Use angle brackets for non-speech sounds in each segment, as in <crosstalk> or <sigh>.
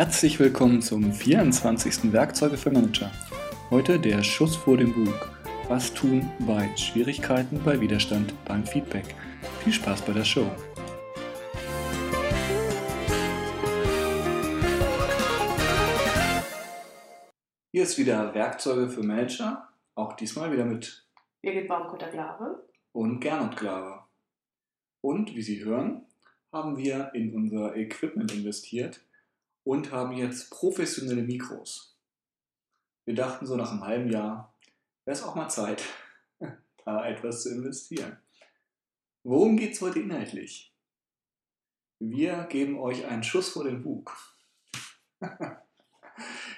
Herzlich willkommen zum 24. Werkzeuge für Manager. Heute der Schuss vor dem Bug. Was tun bei Schwierigkeiten, bei Widerstand, beim Feedback. Viel Spaß bei der Show. Hier ist wieder Werkzeuge für Manager. Auch diesmal wieder mit Birgit Baumkutter-Glave und Gernot Glave. Und wie Sie hören, haben wir in unser Equipment investiert und haben jetzt professionelle Mikros. Wir dachten so nach einem halben Jahr, wäre es auch mal Zeit, <laughs> da etwas zu investieren. Worum geht es heute inhaltlich? Wir geben euch einen Schuss vor den Bug. <laughs>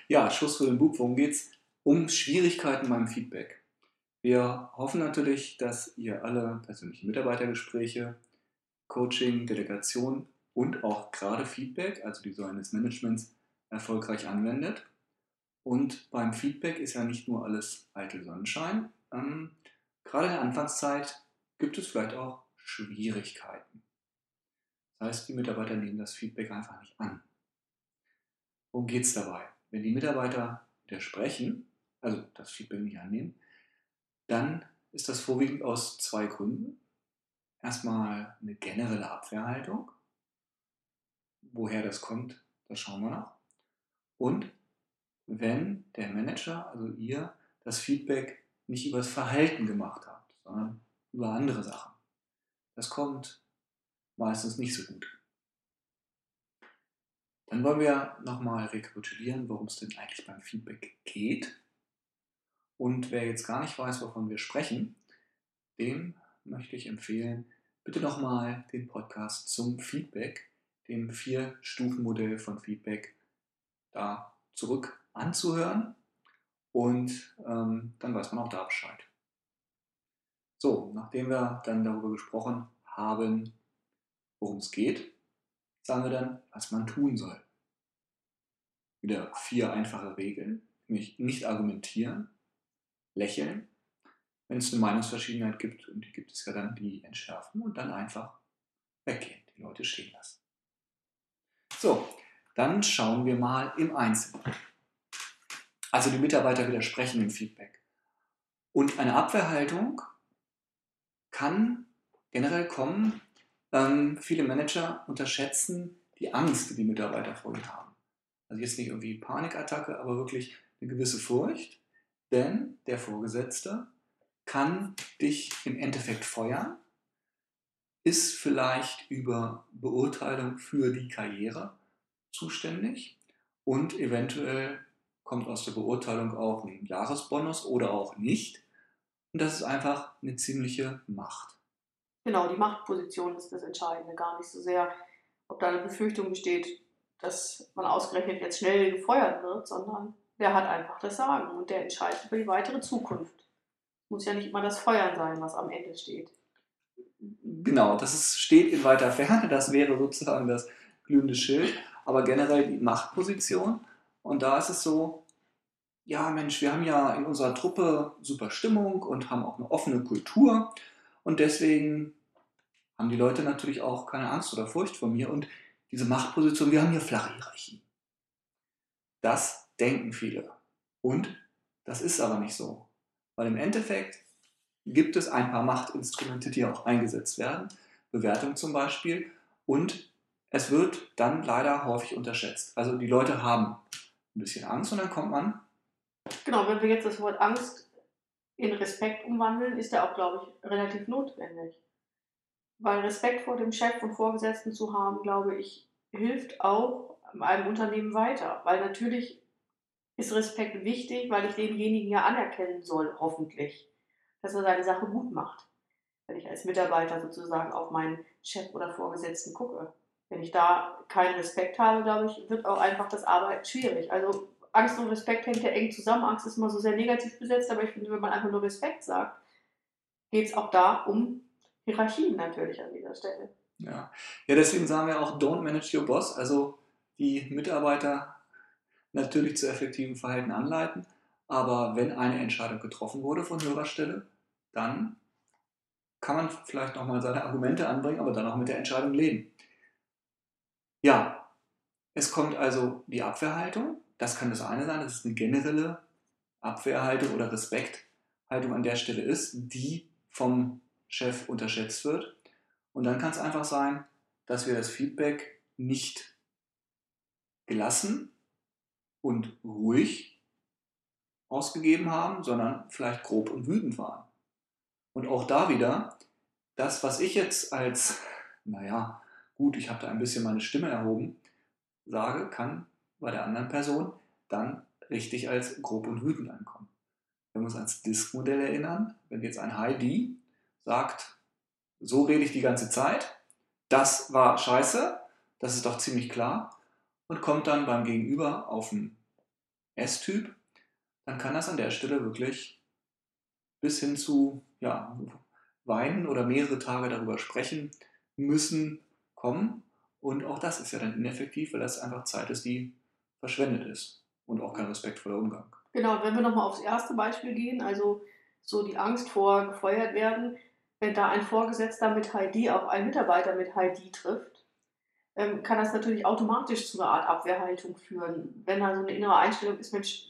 ja, Schuss vor den Bug, worum geht es? Um Schwierigkeiten beim Feedback. Wir hoffen natürlich, dass ihr alle persönliche Mitarbeitergespräche, Coaching, Delegation und auch gerade Feedback, also die Säulen des Managements, erfolgreich anwendet. Und beim Feedback ist ja nicht nur alles eitel Sonnenschein. Ähm, gerade in der Anfangszeit gibt es vielleicht auch Schwierigkeiten. Das heißt, die Mitarbeiter nehmen das Feedback einfach nicht an. Worum geht es dabei? Wenn die Mitarbeiter widersprechen, also das Feedback nicht annehmen, dann ist das vorwiegend aus zwei Gründen. Erstmal eine generelle Abwehrhaltung Woher das kommt, das schauen wir nach. Und wenn der Manager, also ihr, das Feedback nicht über das Verhalten gemacht habt, sondern über andere Sachen. Das kommt meistens nicht so gut. Dann wollen wir nochmal rekapitulieren, worum es denn eigentlich beim Feedback geht. Und wer jetzt gar nicht weiß, wovon wir sprechen, dem möchte ich empfehlen, bitte nochmal den Podcast zum Feedback dem Vier-Stufen-Modell von Feedback da zurück anzuhören und ähm, dann weiß man auch da Bescheid. So, nachdem wir dann darüber gesprochen haben, worum es geht, sagen wir dann, was man tun soll. Wieder vier einfache Regeln, nämlich nicht argumentieren, lächeln, wenn es eine Meinungsverschiedenheit gibt, und die gibt es ja dann, die entschärfen und dann einfach weggehen, die Leute stehen lassen. So, dann schauen wir mal im Einzelnen. Also die Mitarbeiter widersprechen dem Feedback. Und eine Abwehrhaltung kann generell kommen. Ähm, viele Manager unterschätzen die Angst, die die Mitarbeiter vor ihnen haben. Also jetzt nicht irgendwie Panikattacke, aber wirklich eine gewisse Furcht. Denn der Vorgesetzte kann dich im Endeffekt feuern ist vielleicht über Beurteilung für die Karriere zuständig und eventuell kommt aus der Beurteilung auch ein Jahresbonus oder auch nicht. Und das ist einfach eine ziemliche Macht. Genau, die Machtposition ist das Entscheidende, gar nicht so sehr, ob da eine Befürchtung besteht, dass man ausgerechnet jetzt schnell gefeuert wird, sondern der hat einfach das Sagen und der entscheidet über die weitere Zukunft. Muss ja nicht immer das Feuern sein, was am Ende steht. Genau, das ist, steht in weiter Ferne, das wäre sozusagen das glühende Schild, aber generell die Machtposition. Und da ist es so, ja Mensch, wir haben ja in unserer Truppe super Stimmung und haben auch eine offene Kultur und deswegen haben die Leute natürlich auch keine Angst oder Furcht vor mir und diese Machtposition, wir haben hier flache Hierarchie. Das denken viele. Und das ist aber nicht so. Weil im Endeffekt gibt es ein paar Machtinstrumente, die auch eingesetzt werden, Bewertung zum Beispiel, und es wird dann leider häufig unterschätzt. Also die Leute haben ein bisschen Angst und dann kommt man. Genau, wenn wir jetzt das Wort Angst in Respekt umwandeln, ist der auch, glaube ich, relativ notwendig. Weil Respekt vor dem Chef und Vorgesetzten zu haben, glaube ich, hilft auch einem Unternehmen weiter. Weil natürlich ist Respekt wichtig, weil ich denjenigen ja anerkennen soll, hoffentlich dass er seine Sache gut macht. Wenn ich als Mitarbeiter sozusagen auf meinen Chef oder Vorgesetzten gucke. Wenn ich da keinen Respekt habe, glaube ich, wird auch einfach das Arbeiten schwierig. Also Angst und Respekt hängt ja eng zusammen. Angst ist immer so sehr negativ besetzt, aber ich finde, wenn man einfach nur Respekt sagt, geht es auch da um Hierarchien natürlich an dieser Stelle. Ja. ja, deswegen sagen wir auch, don't manage your boss, also die Mitarbeiter natürlich zu effektivem Verhalten anleiten, aber wenn eine Entscheidung getroffen wurde von höherer Stelle, dann kann man vielleicht nochmal seine Argumente anbringen, aber dann auch mit der Entscheidung leben. Ja, Es kommt also die Abwehrhaltung. Das kann das eine sein, dass es eine generelle Abwehrhaltung oder Respekthaltung an der Stelle ist, die vom Chef unterschätzt wird. Und dann kann es einfach sein, dass wir das Feedback nicht gelassen und ruhig ausgegeben haben, sondern vielleicht grob und wütend waren. Und auch da wieder, das, was ich jetzt als, <laughs> naja, gut, ich habe da ein bisschen meine Stimme erhoben, sage, kann bei der anderen Person dann richtig als grob und wütend ankommen. Wenn wir uns ans Disk-Modell erinnern, wenn jetzt ein Heidi sagt, so rede ich die ganze Zeit, das war scheiße, das ist doch ziemlich klar, und kommt dann beim Gegenüber auf einen S-Typ, dann kann das an der Stelle wirklich bis hin zu ja, weinen oder mehrere Tage darüber sprechen müssen kommen. Und auch das ist ja dann ineffektiv, weil das einfach Zeit ist, die verschwendet ist und auch kein respektvoller Umgang. Genau, wenn wir nochmal aufs erste Beispiel gehen, also so die Angst vor gefeuert werden, wenn da ein Vorgesetzter mit Heidi auf einen Mitarbeiter mit Heidi trifft, ähm, kann das natürlich automatisch zu einer Art Abwehrhaltung führen. Wenn da so eine innere Einstellung ist, Mensch,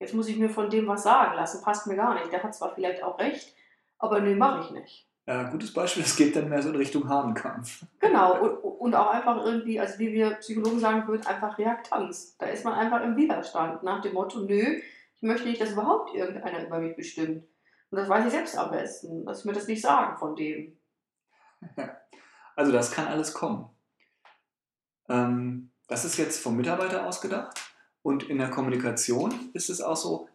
jetzt muss ich mir von dem was sagen lassen, passt mir gar nicht. Der hat zwar vielleicht auch recht, aber nee, mache ich nicht. Ja, gutes Beispiel, es geht dann mehr so in Richtung Hahnkampf. Genau, und, und auch einfach irgendwie, also wie wir Psychologen sagen würden, einfach Reaktanz. Da ist man einfach im Widerstand nach dem Motto, nö, ich möchte nicht, dass überhaupt irgendeiner über mich bestimmt. Und das weiß ich selbst am besten. Lass mir das nicht sagen von dem. <laughs> Also das kann alles kommen. Ähm, das ist jetzt vom Mitarbeiter ausgedacht. Und in der Kommunikation ist es auch so,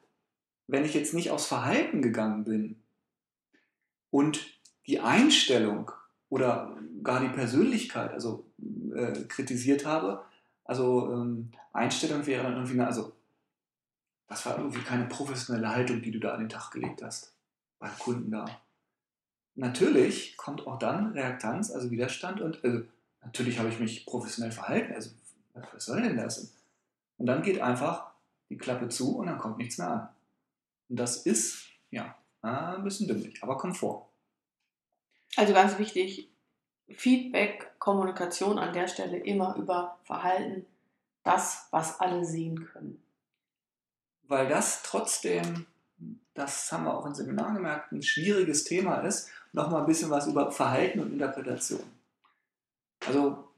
wenn ich jetzt nicht aufs Verhalten gegangen bin und die Einstellung oder gar die Persönlichkeit also äh, kritisiert habe, also ähm, Einstellung wäre dann irgendwie, eine, also das war irgendwie keine professionelle Haltung, die du da an den Tag gelegt hast beim Kunden da. Natürlich kommt auch dann Reaktanz, also Widerstand und äh, natürlich habe ich mich professionell verhalten. Also was soll denn das? Und dann geht einfach die Klappe zu und dann kommt nichts mehr an. Und das ist, ja, ein bisschen dümmlich, aber kommt vor. Also ganz wichtig, Feedback, Kommunikation an der Stelle immer über Verhalten, das, was alle sehen können. Weil das trotzdem das haben wir auch im Seminar gemerkt, ein schwieriges Thema ist, nochmal ein bisschen was über Verhalten und Interpretation. Also,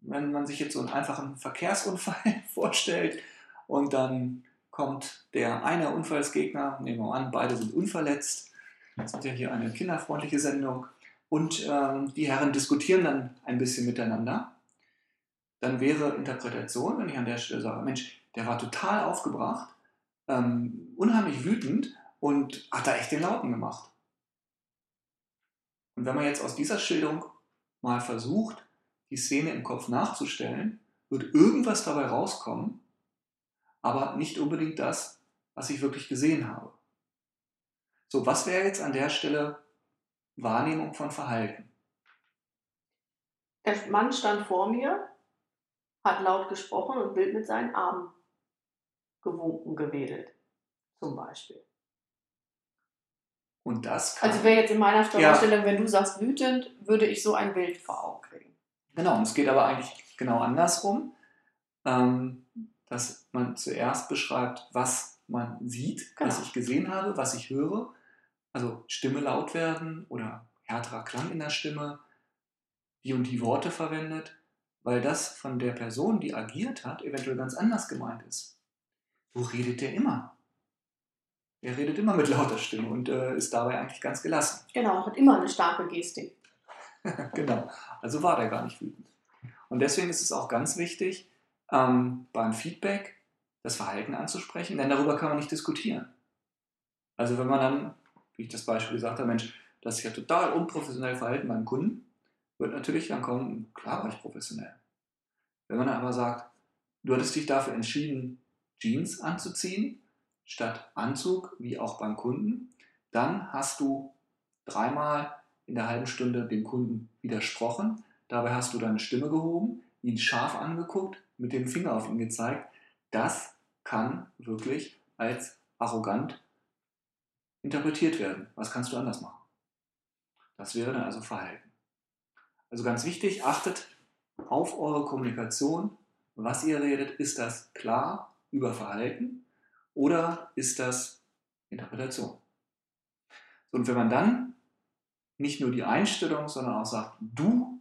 wenn man sich jetzt so einen einfachen Verkehrsunfall <laughs> vorstellt und dann kommt der eine Unfallsgegner, nehmen wir an, beide sind unverletzt, das ist ja hier eine kinderfreundliche Sendung, und ähm, die Herren diskutieren dann ein bisschen miteinander, dann wäre Interpretation, wenn ich an der Stelle sage, Mensch, der war total aufgebracht, ähm, unheimlich wütend und hat da echt den Lauten gemacht. Und wenn man jetzt aus dieser Schilderung mal versucht, die Szene im Kopf nachzustellen, wird irgendwas dabei rauskommen, aber nicht unbedingt das, was ich wirklich gesehen habe. So, was wäre jetzt an der Stelle Wahrnehmung von Verhalten? Der Mann stand vor mir, hat laut gesprochen und wild mit seinen Armen gewunken, gewedelt. Zum Beispiel. Und das kann. Also wäre jetzt in meiner Vorstellung, ja. wenn du sagst wütend, würde ich so ein Bild vor Augen kriegen. Genau, und es geht aber eigentlich genau andersrum, ähm, dass man zuerst beschreibt, was man sieht, genau. was ich gesehen habe, was ich höre. Also Stimme laut werden oder härterer Klang in der Stimme, die und die Worte verwendet, weil das von der Person, die agiert hat, eventuell ganz anders gemeint ist. So redet der immer. Er redet immer mit lauter Stimme und äh, ist dabei eigentlich ganz gelassen. Genau, hat immer eine starke Gestik. <laughs> genau, also war der gar nicht wütend. Und deswegen ist es auch ganz wichtig, ähm, beim Feedback das Verhalten anzusprechen, denn darüber kann man nicht diskutieren. Also wenn man dann, wie ich das Beispiel gesagt habe, Mensch, das ist ja total unprofessionell verhalten beim Kunden, wird natürlich dann kommen, klar war ich professionell. Wenn man dann aber sagt, du hattest dich dafür entschieden, Jeans anzuziehen, statt Anzug, wie auch beim Kunden, dann hast du dreimal in der halben Stunde dem Kunden widersprochen. Dabei hast du deine Stimme gehoben, ihn scharf angeguckt, mit dem Finger auf ihn gezeigt. Das kann wirklich als arrogant interpretiert werden. Was kannst du anders machen? Das wäre dann also Verhalten. Also ganz wichtig, achtet auf eure Kommunikation, was ihr redet, ist das klar über Verhalten oder ist das Interpretation? Und wenn man dann nicht nur die Einstellung, sondern auch sagt, du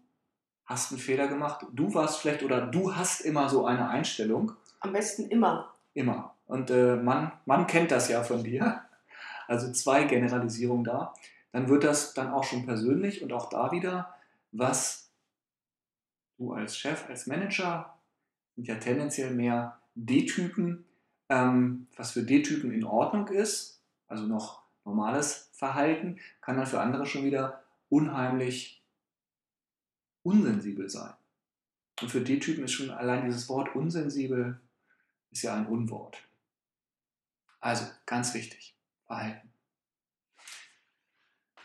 hast einen Fehler gemacht, du warst vielleicht oder du hast immer so eine Einstellung. Am besten immer. Immer. Und äh, man, man kennt das ja von dir. Also zwei Generalisierungen da. Dann wird das dann auch schon persönlich und auch da wieder, was du als Chef, als Manager, sind ja tendenziell mehr D-Typen, ähm, was für D-Typen in Ordnung ist, also noch normales Verhalten, kann dann für andere schon wieder unheimlich unsensibel sein. Und für D-Typen ist schon allein dieses Wort unsensibel ist ja ein Unwort. Also ganz wichtig, Verhalten.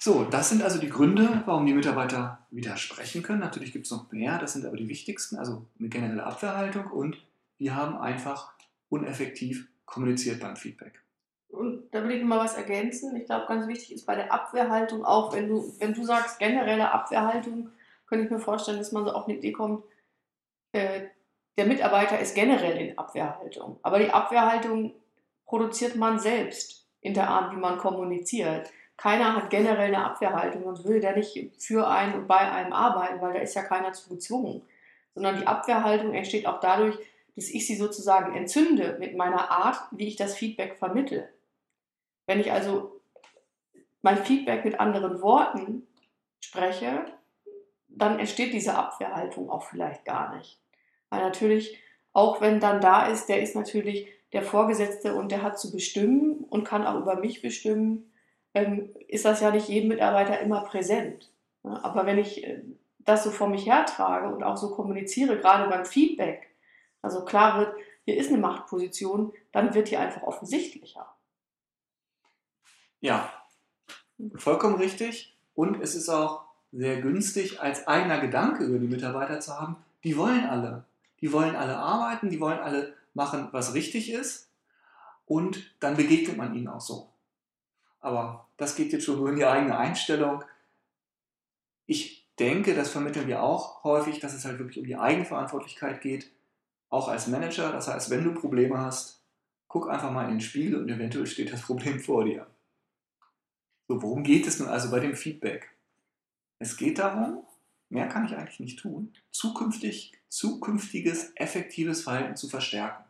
So, das sind also die Gründe, warum die Mitarbeiter widersprechen können. Natürlich gibt es noch mehr, das sind aber die wichtigsten. Also eine generelle Abwehrhaltung und wir haben einfach uneffektiv kommuniziert beim Feedback. Und da will ich mal was ergänzen. Ich glaube, ganz wichtig ist bei der Abwehrhaltung auch, wenn du, wenn du sagst generelle Abwehrhaltung, könnte ich mir vorstellen, dass man so auf eine Idee kommt, äh, der Mitarbeiter ist generell in Abwehrhaltung. Aber die Abwehrhaltung produziert man selbst in der Art, wie man kommuniziert. Keiner hat generell eine Abwehrhaltung und will der nicht für einen und bei einem arbeiten, weil da ist ja keiner zu gezwungen. Sondern die Abwehrhaltung entsteht auch dadurch, dass ich sie sozusagen entzünde mit meiner Art, wie ich das Feedback vermittle. Wenn ich also mein Feedback mit anderen Worten spreche, dann entsteht diese Abwehrhaltung auch vielleicht gar nicht. Weil natürlich, auch wenn dann da ist, der ist natürlich der Vorgesetzte und der hat zu bestimmen und kann auch über mich bestimmen, ähm, ist das ja nicht jedem Mitarbeiter immer präsent. Ja, aber wenn ich äh, das so vor mich hertrage und auch so kommuniziere, gerade beim Feedback, also klar wird, hier ist eine Machtposition, dann wird hier einfach offensichtlicher. Ja, vollkommen richtig. Und es ist auch sehr günstig, als eigener Gedanke über die Mitarbeiter zu haben, die wollen alle. Die wollen alle arbeiten, die wollen alle machen, was richtig ist. Und dann begegnet man ihnen auch so. Aber das geht jetzt schon nur in die eigene Einstellung. Ich denke, das vermitteln wir auch häufig, dass es halt wirklich um die Eigenverantwortlichkeit geht, auch als Manager. Das heißt, wenn du Probleme hast, guck einfach mal in den Spiegel und eventuell steht das Problem vor dir. So, worum geht es nun also bei dem Feedback? Es geht darum, mehr kann ich eigentlich nicht tun, zukünftig, zukünftiges effektives Verhalten zu verstärken.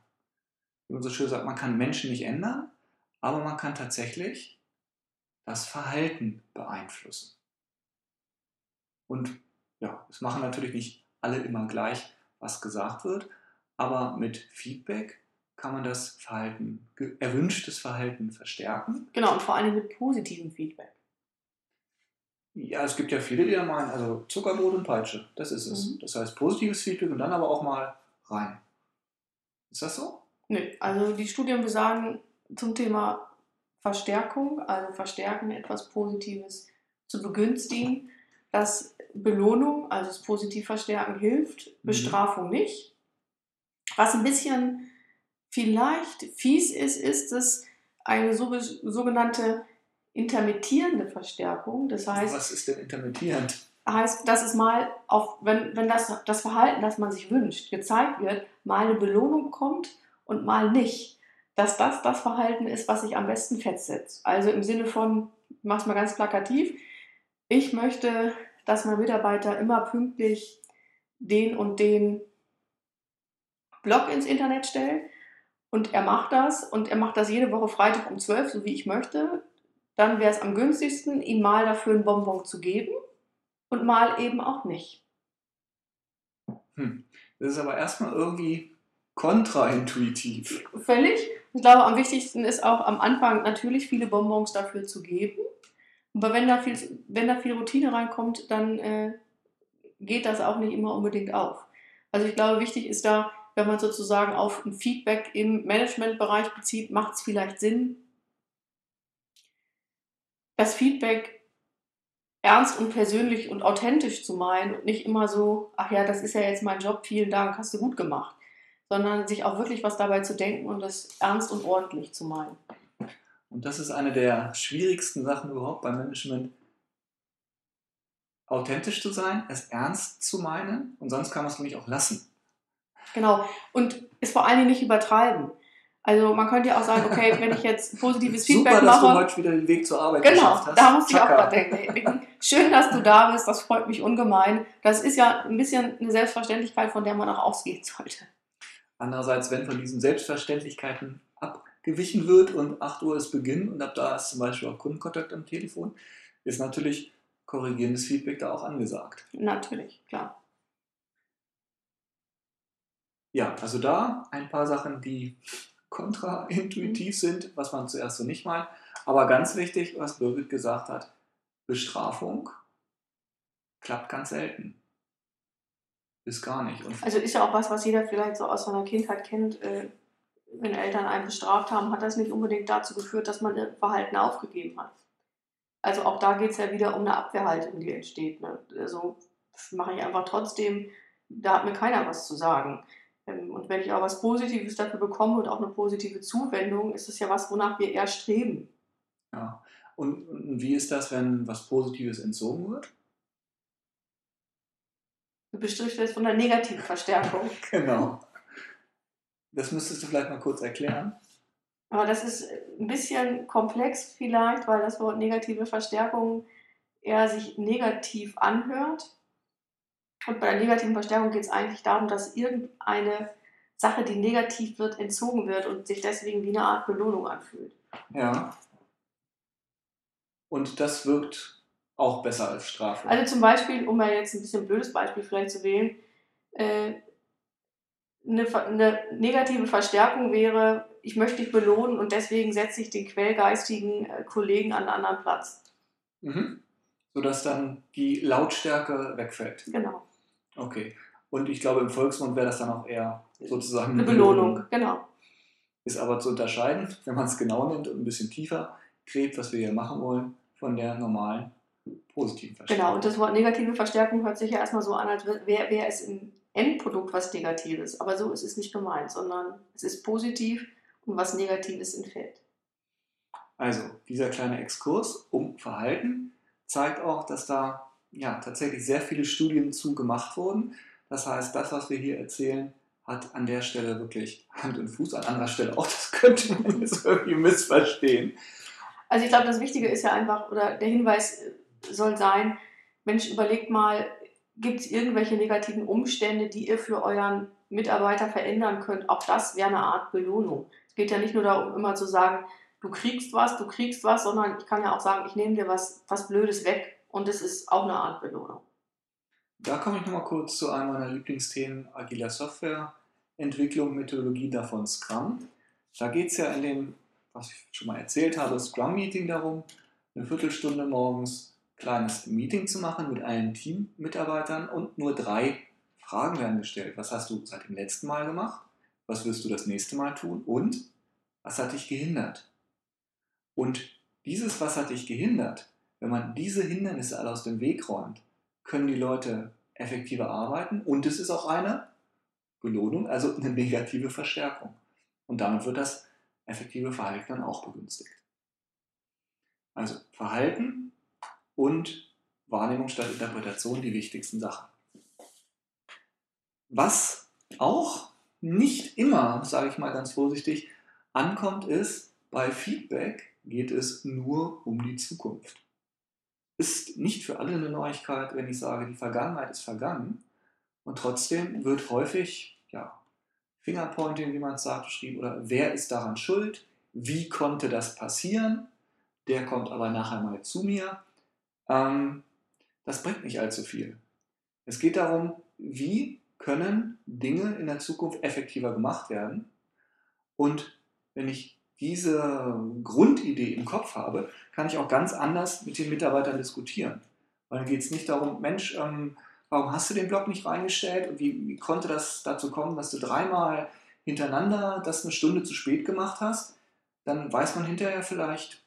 Wie man so schön sagt, man kann Menschen nicht ändern, aber man kann tatsächlich das Verhalten beeinflussen. Und ja, es machen natürlich nicht alle immer gleich, was gesagt wird, aber mit Feedback kann man das Verhalten, erwünschtes Verhalten verstärken. Genau, und vor allem mit positivem Feedback. Ja, es gibt ja viele, die da meinen, also Zuckerbrot und Peitsche, das ist es. Mhm. Das heißt positives Feedback und dann aber auch mal rein. Ist das so? Nö, also die Studien besagen zum Thema Verstärkung, also verstärken, etwas Positives zu begünstigen, dass Belohnung, also das Positiv verstärken hilft, mhm. Bestrafung mhm. nicht. Was ein bisschen vielleicht fies ist, ist es eine sogenannte intermittierende Verstärkung. Das heißt, was ist denn intermittierend? Heißt, dass es mal, auf, wenn, wenn das, das Verhalten, das man sich wünscht, gezeigt wird, mal eine Belohnung kommt und mal nicht. Dass das das Verhalten ist, was sich am besten festsetzt. Also im Sinne von, ich mache es mal ganz plakativ, ich möchte, dass mein Mitarbeiter immer pünktlich den und den Blog ins Internet stellt und er macht das und er macht das jede Woche Freitag um 12, so wie ich möchte, dann wäre es am günstigsten, ihm mal dafür ein Bonbon zu geben und mal eben auch nicht. Hm. Das ist aber erstmal irgendwie kontraintuitiv. Völlig. Ich glaube, am wichtigsten ist auch am Anfang natürlich viele Bonbons dafür zu geben. Aber wenn da viel, wenn da viel Routine reinkommt, dann äh, geht das auch nicht immer unbedingt auf. Also ich glaube, wichtig ist da, wenn man sozusagen auf ein Feedback im Managementbereich bezieht, macht es vielleicht Sinn, das Feedback ernst und persönlich und authentisch zu meinen und nicht immer so, ach ja, das ist ja jetzt mein Job, vielen Dank, hast du gut gemacht, sondern sich auch wirklich was dabei zu denken und das ernst und ordentlich zu meinen. Und das ist eine der schwierigsten Sachen überhaupt beim Management, authentisch zu sein, es ernst zu meinen und sonst kann man es nämlich auch lassen. Genau. Und es vor allen Dingen nicht übertreiben. Also man könnte ja auch sagen, okay, wenn ich jetzt positives Feedback Super, dass mache. du heute wieder den Weg zur Arbeit Genau, geschafft hast. da muss ich auch gerade denken. Schön, dass du da bist, das freut mich ungemein. Das ist ja ein bisschen eine Selbstverständlichkeit, von der man auch ausgehen sollte. Andererseits, wenn von diesen Selbstverständlichkeiten abgewichen wird und 8 Uhr ist Beginn und ab da ist zum Beispiel auch Kundenkontakt am Telefon, ist natürlich korrigierendes Feedback da auch angesagt. Natürlich, klar. Ja, also da ein paar Sachen, die kontraintuitiv sind, was man zuerst so nicht meint. Aber ganz wichtig, was Birgit gesagt hat, Bestrafung klappt ganz selten. Bis gar nicht. Und Also ist ja auch was, was jeder vielleicht so aus seiner Kindheit kennt. Äh, wenn Eltern einen bestraft haben, hat das nicht unbedingt dazu geführt, dass man Verhalten aufgegeben hat. Also auch da geht es ja wieder um eine Abwehrhaltung, die entsteht. Ne? Also mache ich einfach trotzdem, da hat mir keiner was zu sagen. Ähm, Und wenn ich auch was Positives dafür bekomme und auch eine positive Zuwendung, ist es ja was, wonach wir eher streben. Ja. Und, wie ist das, wenn was Positives entzogen wird? Du bestrichst jetzt von der negativen Verstärkung. <laughs> Genau. Das müsstest du vielleicht mal kurz erklären. Aber das ist ein bisschen komplex vielleicht, weil das Wort negative Verstärkung eher sich negativ anhört. Und bei der negativen Verstärkung geht es eigentlich darum, dass irgendeine Sache, die negativ wird, entzogen wird und sich deswegen wie eine Art Belohnung anfühlt. Ja. Und das wirkt auch besser als Strafe. Also zum Beispiel, um mal jetzt ein bisschen blödes Beispiel vielleicht zu wählen, äh, eine, eine negative Verstärkung wäre, ich möchte dich belohnen und deswegen setze ich den quellgeistigen äh, Kollegen an einen anderen Platz. Mhm. Sodass dann die Lautstärke wegfällt. Genau. Okay. Und ich glaube, im Volksmund wäre das dann auch eher sozusagen Eine Belohnung, genau. Ist aber zu unterscheiden, wenn man es genau nimmt und ein bisschen tiefer gräbt, was wir hier machen wollen, von der normalen positiven Verstärkung. Genau, und das Wort negative Verstärkung hört sich ja erstmal so an, als wäre wär es im Endprodukt was Negatives. Aber so ist es nicht gemeint, sondern es ist positiv und was Negatives entfällt. Also, dieser kleine Exkurs um Verhalten zeigt auch, dass da ja, tatsächlich sehr viele Studien zu gemacht wurden. Das heißt, das, was wir hier erzählen, hat an der Stelle wirklich Hand und Fuß, an anderer Stelle auch. Das könnte man <laughs> jetzt irgendwie missverstehen. Also ich glaube, das Wichtige ist ja einfach, oder der Hinweis soll sein, Mensch, überlegt mal, gibt es irgendwelche negativen Umstände, die ihr für euren Mitarbeiter verändern könnt? Auch das wäre eine Art Belohnung. Es geht ja nicht nur darum, immer zu sagen, du kriegst was, du kriegst was, sondern ich kann ja auch sagen, ich nehme dir was, was Blödes weg und es ist auch eine Art Belohnung. Da komme ich nochmal kurz zu einem meiner Lieblingsthemen, agiler Softwareentwicklung, Methodologie davon Scrum. Da geht es ja in dem, was ich schon mal erzählt habe, Scrum-Meeting darum, eine Viertelstunde morgens kleines Meeting zu machen mit allen Teammitarbeitern und nur drei Fragen werden gestellt. Was hast du seit dem letzten Mal gemacht? Was wirst du das nächste Mal tun? Und was hat dich gehindert? Und dieses, was hat dich gehindert, wenn man diese Hindernisse alle aus dem Weg räumt, können die Leute effektiver arbeiten und es ist auch eine Belohnung, also eine negative Verstärkung. Und damit wird das effektive Verhalten dann auch begünstigt. Also Verhalten und Wahrnehmung statt Interpretation die wichtigsten Sachen. Was auch nicht immer, sage ich mal ganz vorsichtig, ankommt, ist, bei Feedback geht es nur um die Zukunft. Ist nicht für alle eine Neuigkeit, wenn ich sage, die Vergangenheit ist vergangen. Und trotzdem wird häufig, ja, Fingerpointing, wie man es sagt, beschrieben, oder wer ist daran schuld? Wie konnte das passieren? Der kommt aber nachher mal zu mir. Ähm, das bringt nicht allzu viel. Es geht darum, wie können Dinge in der Zukunft effektiver gemacht werden. Und wenn ich diese Grundidee im Kopf habe, kann ich auch ganz anders mit den Mitarbeitern diskutieren. Weil dann geht es nicht darum, Mensch, ähm, warum hast du den Blog nicht reingestellt und wie, wie konnte das dazu kommen, dass du dreimal hintereinander das eine Stunde zu spät gemacht hast? Dann weiß man hinterher vielleicht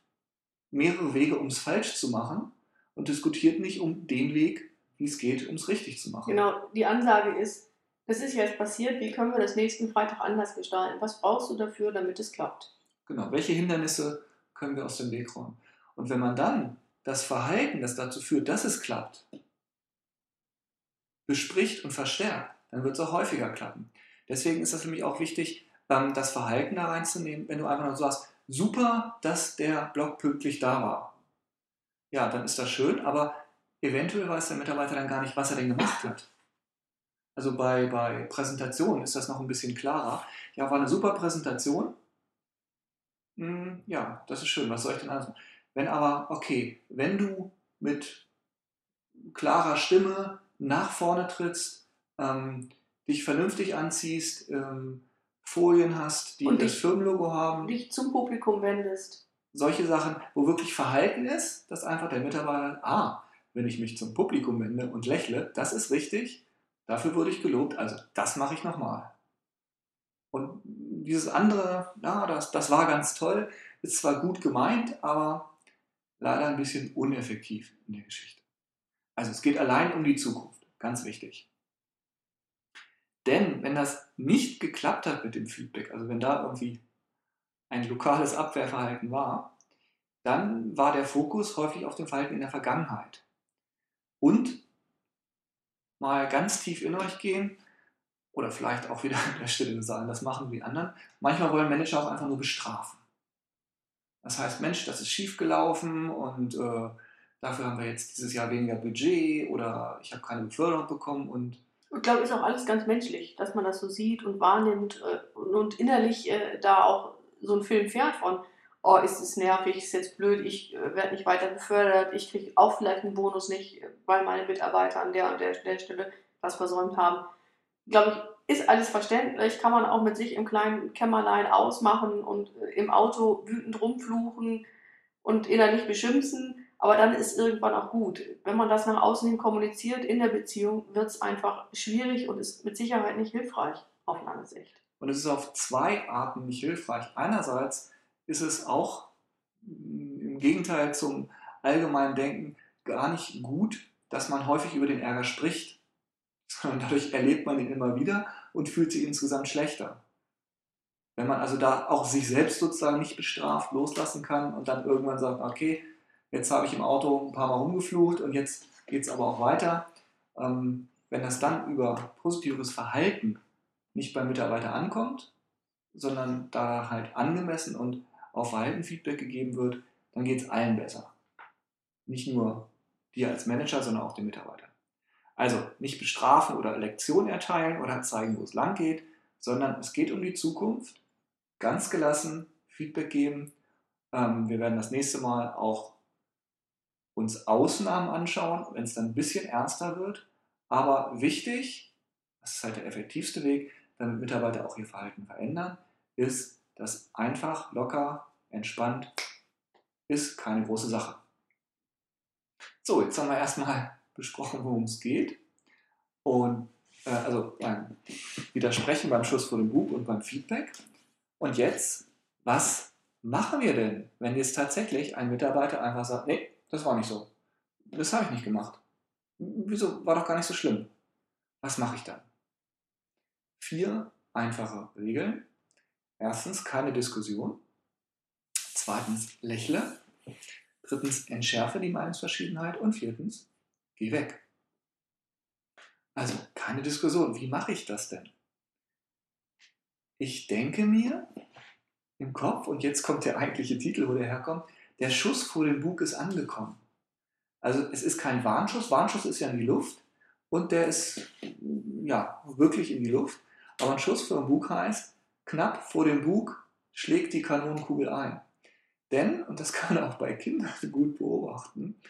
mehrere Wege, um es falsch zu machen und diskutiert nicht um den Weg, wie es geht, um es richtig zu machen. Genau, die Ansage ist, das ist jetzt passiert, wie können wir das nächsten Freitag anders gestalten? Was brauchst du dafür, damit es klappt? Genau, welche Hindernisse können wir aus dem Weg räumen? Und wenn man dann das Verhalten, das dazu führt, dass es klappt, bespricht und verstärkt, dann wird es auch häufiger klappen. Deswegen ist es nämlich auch wichtig, ähm, das Verhalten da reinzunehmen, wenn du einfach nur so hast, super, dass der Blog pünktlich da war. Ja, dann ist das schön, aber eventuell weiß der Mitarbeiter dann gar nicht, was er denn gemacht hat. Also bei, bei Präsentationen ist das noch ein bisschen klarer. Ja, war eine super Präsentation. Hm, ja, das ist schön, was soll ich denn alles machen? Wenn aber, okay, wenn du mit klarer Stimme nach vorne trittst, ähm, dich vernünftig anziehst, ähm, Folien hast, die das Firmenlogo haben, Dich zum Publikum wendest. solche Sachen, wo wirklich Verhalten ist, dass einfach der Mitarbeiter, ah, wenn ich mich zum Publikum wende und lächle, das ist richtig, dafür wurde ich gelobt, also das mache ich nochmal. Und dieses andere, ja, das, das war ganz toll, ist zwar gut gemeint, aber leider ein bisschen uneffektiv in der Geschichte. Also es geht allein um die Zukunft, ganz wichtig. Denn wenn das nicht geklappt hat mit dem Feedback, also wenn da irgendwie ein lokales Abwehrverhalten war, dann war der Fokus häufig auf dem Verhalten in der Vergangenheit. Und mal ganz tief in euch gehen oder vielleicht auch wieder <laughs> an der Stelle sagen, das machen die anderen. Manchmal wollen Manager auch einfach nur bestrafen. Das heißt, Mensch, das ist schief gelaufen und äh, dafür haben wir jetzt dieses Jahr weniger Budget oder ich habe keine Beförderung bekommen und Ich glaube, ist auch alles ganz menschlich, dass man das so sieht und wahrnimmt äh, und, innerlich äh, da auch so ein Film fährt von, oh, ist es nervig, ist jetzt blöd, ich äh, werde nicht weiter befördert, ich kriege auch vielleicht einen Bonus nicht, äh, weil meine Mitarbeiter an der und der, der Stelle was versäumt haben. Glaube ich, ist alles verständlich, kann man auch mit sich im kleinen Kämmerlein ausmachen und äh, im Auto wütend rumfluchen und innerlich beschimpfen. Aber dann ist irgendwann auch gut. Wenn man das nach außen hin kommuniziert in der Beziehung, wird es einfach schwierig und ist mit Sicherheit nicht hilfreich auf lange Sicht. Und es ist auf zwei Arten nicht hilfreich. Einerseits ist es auch mh, im Gegenteil zum allgemeinen Denken gar nicht gut, dass man häufig über den Ärger spricht, sondern dadurch erlebt man ihn immer wieder und fühlt sich insgesamt schlechter. Wenn man also da auch sich selbst sozusagen nicht bestraft, loslassen kann und dann irgendwann sagt, okay, jetzt habe ich im Auto ein paar Mal rumgeflucht und jetzt geht es aber auch weiter. Ähm, wenn das dann über positives Verhalten nicht beim Mitarbeiter ankommt, sondern da halt angemessen und auf Verhalten Feedback gegeben wird, dann geht es allen besser. Nicht nur dir als Manager, sondern auch dem Mitarbeiter. Also nicht bestrafen oder Lektionen erteilen oder zeigen, wo es lang geht, sondern es geht um die Zukunft. Ganz gelassen Feedback geben. Ähm, wir werden das nächste Mal auch uns Ausnahmen anschauen, wenn es dann ein bisschen ernster wird. Aber wichtig, das ist halt der effektivste Weg, damit Mitarbeiter auch ihr Verhalten verändern, ist, dass einfach, locker, entspannt ist keine große Sache. So, jetzt haben wir erstmal besprochen, worum es geht. Und äh, also beim Widersprechen beim Schuss vor dem Bug und beim Feedback. Und jetzt, was machen wir denn, wenn jetzt tatsächlich ein Mitarbeiter einfach sagt, nee, das war nicht so. Das habe ich nicht gemacht. Wieso? War doch gar nicht so schlimm. Was mache ich dann? Vier einfache Regeln. Erstens, keine Diskussion. Zweitens, lächle. Drittens, entschärfe die Meinungsverschiedenheit. Und viertens, geh weg. Also, keine Diskussion. Wie mache ich das denn? Ich denke mir im Kopf, und jetzt kommt der eigentliche Titel, wo der herkommt, der Schuss vor dem Bug ist angekommen. Also es ist kein Warnschuss, Warnschuss ist ja in die Luft und der ist ja wirklich in die Luft. Aber ein Schuss vor dem Bug heißt, knapp vor dem Bug schlägt die Kanonenkugel ein. Denn, und das kann man auch bei Kindern <laughs> gut beobachten,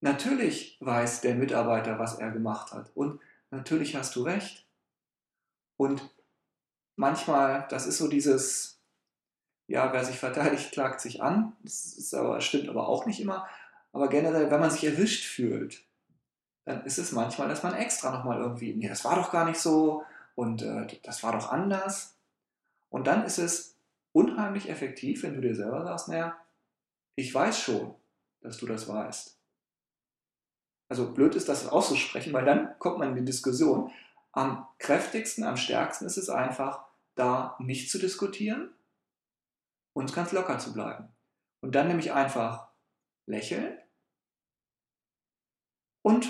natürlich weiß der Mitarbeiter, was er gemacht hat. Und natürlich hast du recht. Und manchmal, das ist so dieses, ja, wer sich verteidigt, klagt sich an. Das aber, stimmt aber auch nicht immer. Aber generell, wenn man sich erwischt fühlt, dann ist es manchmal, dass man extra nochmal irgendwie, nee, das war doch gar nicht so und äh, das war doch anders. Und dann ist es unheimlich effektiv, wenn du dir selber sagst, naja, ich weiß schon, dass du das weißt. Also blöd ist, das auszusprechen, weil dann kommt man in die Diskussion. Am kräftigsten, am stärksten ist es einfach, da nicht zu diskutieren und ganz locker zu bleiben. Und dann nämlich einfach lächeln und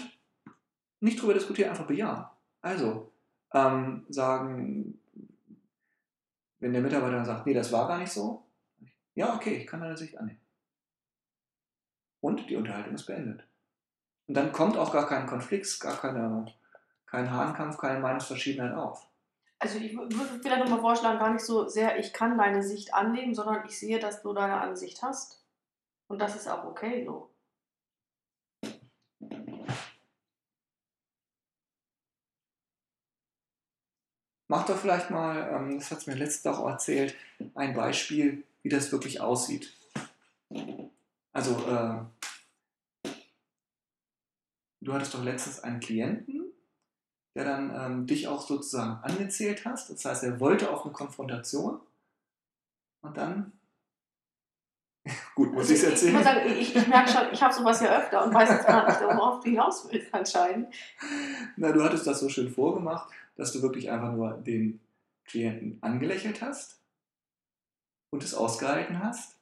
nicht drüber diskutieren, einfach bejahen. Also, ähm, sagen, wenn der Mitarbeiter dann sagt, nee, das war gar nicht so, ja, okay, ich kann deine Sicht annehmen. Und die Unterhaltung ist beendet. Und dann kommt auch gar kein Konflikt, gar keine, kein Hahnkampf, keine Meinungsverschiedenheit auf. Also ich würde vielleicht nochmal vorschlagen, gar nicht so sehr, ich kann deine Sicht annehmen, sondern ich sehe, dass du deine Ansicht hast. Und das ist auch okay so. Mach doch vielleicht mal, ähm, das hat es mir letztens auch erzählt, ein Beispiel, wie das wirklich aussieht. Also, äh, du hattest doch letztens einen Klienten, der dann ähm, dich auch sozusagen angezählt hast. Das heißt, er wollte auch eine Konfrontation. Und dann <laughs> Gut, muss also ich es erzählen? Ich, muss sagen, ich, ich merke schon, ich habe sowas ja öfter und weiß jetzt gar nicht, worauf <laughs> du hinaus willst anscheinend. Na, du hattest das so schön vorgemacht, dass du wirklich einfach nur den Klienten angelächelt hast und es ausgehalten hast,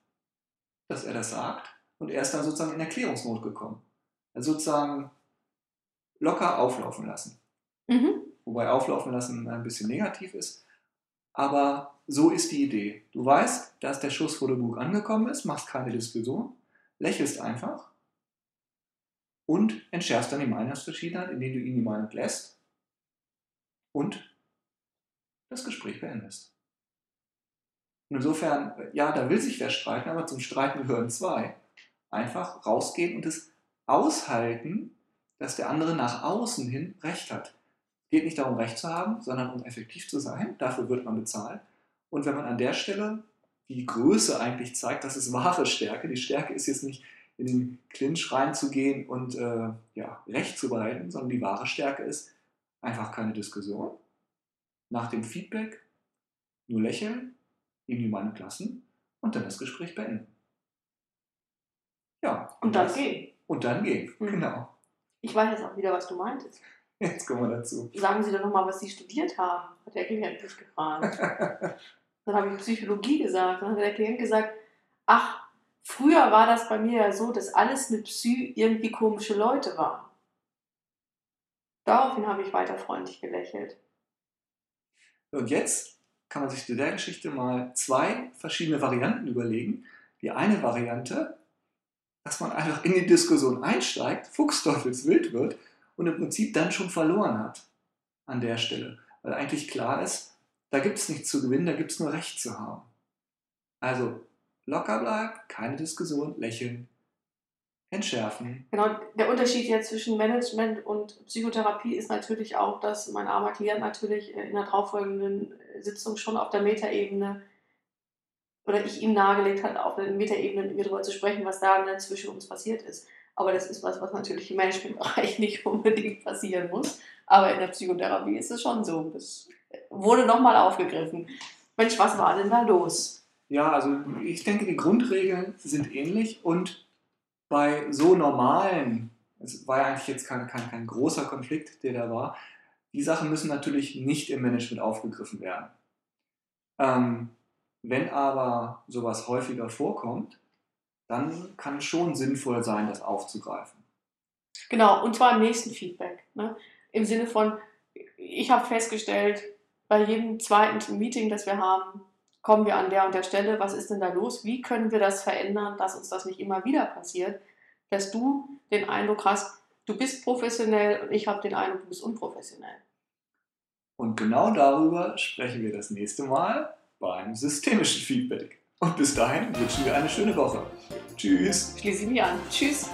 dass er das sagt und er ist dann sozusagen in Erklärungsnot gekommen. Also sozusagen locker auflaufen lassen. Mhm. Wobei auflaufen lassen ein bisschen negativ ist. Aber so ist die Idee. Du weißt, dass der Schuss vor dem Bug angekommen ist, machst keine Diskussion, lächelst einfach und entschärfst dann die Meinungsverschiedenheit, indem du ihn die Meinung lässt und das Gespräch beendest. Und insofern, ja, da will sich wer streiten, aber zum Streiten gehören zwei. Einfach rausgehen und es aushalten, dass der andere nach außen hin Recht hat geht nicht darum, Recht zu haben, sondern um effektiv zu sein. Dafür wird man bezahlt. Und wenn man an der Stelle die Größe eigentlich zeigt, das ist wahre Stärke. Die Stärke ist jetzt nicht in den Clinch reinzugehen und äh, ja, Recht zu behalten, sondern die wahre Stärke ist einfach keine Diskussion. Nach dem Feedback nur lächeln, ihm die Meinung lassen und dann das Gespräch beenden. Ja. Und, und dann das, gehen. Und dann gehen, mhm. genau. Ich weiß jetzt auch wieder, was du meintest. Jetzt kommen wir dazu. Sagen Sie doch nochmal, was Sie studiert haben, hat der Klient mich gefragt. <laughs> dann habe ich Psychologie gesagt. Dann hat der Klient gesagt, ach, früher war das bei mir ja so, dass alles mit Psy irgendwie komische Leute war. Daraufhin habe ich weiter freundlich gelächelt. Und jetzt kann man sich zu der Geschichte mal zwei verschiedene Varianten überlegen. Die eine Variante, dass man einfach in die Diskussion einsteigt, fuchsteufelswild wird und im Prinzip dann schon verloren hat an der Stelle. Weil eigentlich klar ist, da gibt es nichts zu gewinnen, da gibt es nur Recht zu haben. Also locker bleiben, keine Diskussion, lächeln, entschärfen. Genau, der Unterschied jetzt zwischen Management und Psychotherapie ist natürlich auch, dass mein armer Klient natürlich in der darauffolgenden Sitzung schon auf der Metaebene oder ich ihm nahegelegt hat, auf der Metaebene mit mir darüber zu sprechen, was da zwischen uns passiert ist. Aber das ist was, was natürlich im Managementbereich <laughs> nicht unbedingt passieren muss. Aber in der Psychotherapie ist es schon so. Das wurde nochmal aufgegriffen. Mensch, was war denn da los? Ja, also ich denke, die Grundregeln sind ähnlich und bei so normalen, es war ja eigentlich jetzt kein, kein, kein großer Konflikt, der da war, die Sachen müssen natürlich nicht im Management aufgegriffen werden. Ähm, wenn aber sowas häufiger vorkommt, dann kann es schon sinnvoll sein, das aufzugreifen. Genau, und zwar im nächsten Feedback. Ne? Im Sinne von, ich habe festgestellt, bei jedem zweiten Meeting, das wir haben, kommen wir an der und der Stelle, was ist denn da los? Wie können wir das verändern, dass uns das nicht immer wieder passiert? Dass du den Eindruck hast, du bist professionell und ich habe den Eindruck, du bist unprofessionell. Und genau darüber sprechen wir das nächste Mal beim systemischen Feedback. Und bis dahin wünschen wir eine schöne Woche. Tschüss. Schließe ich mich an. Tschüss.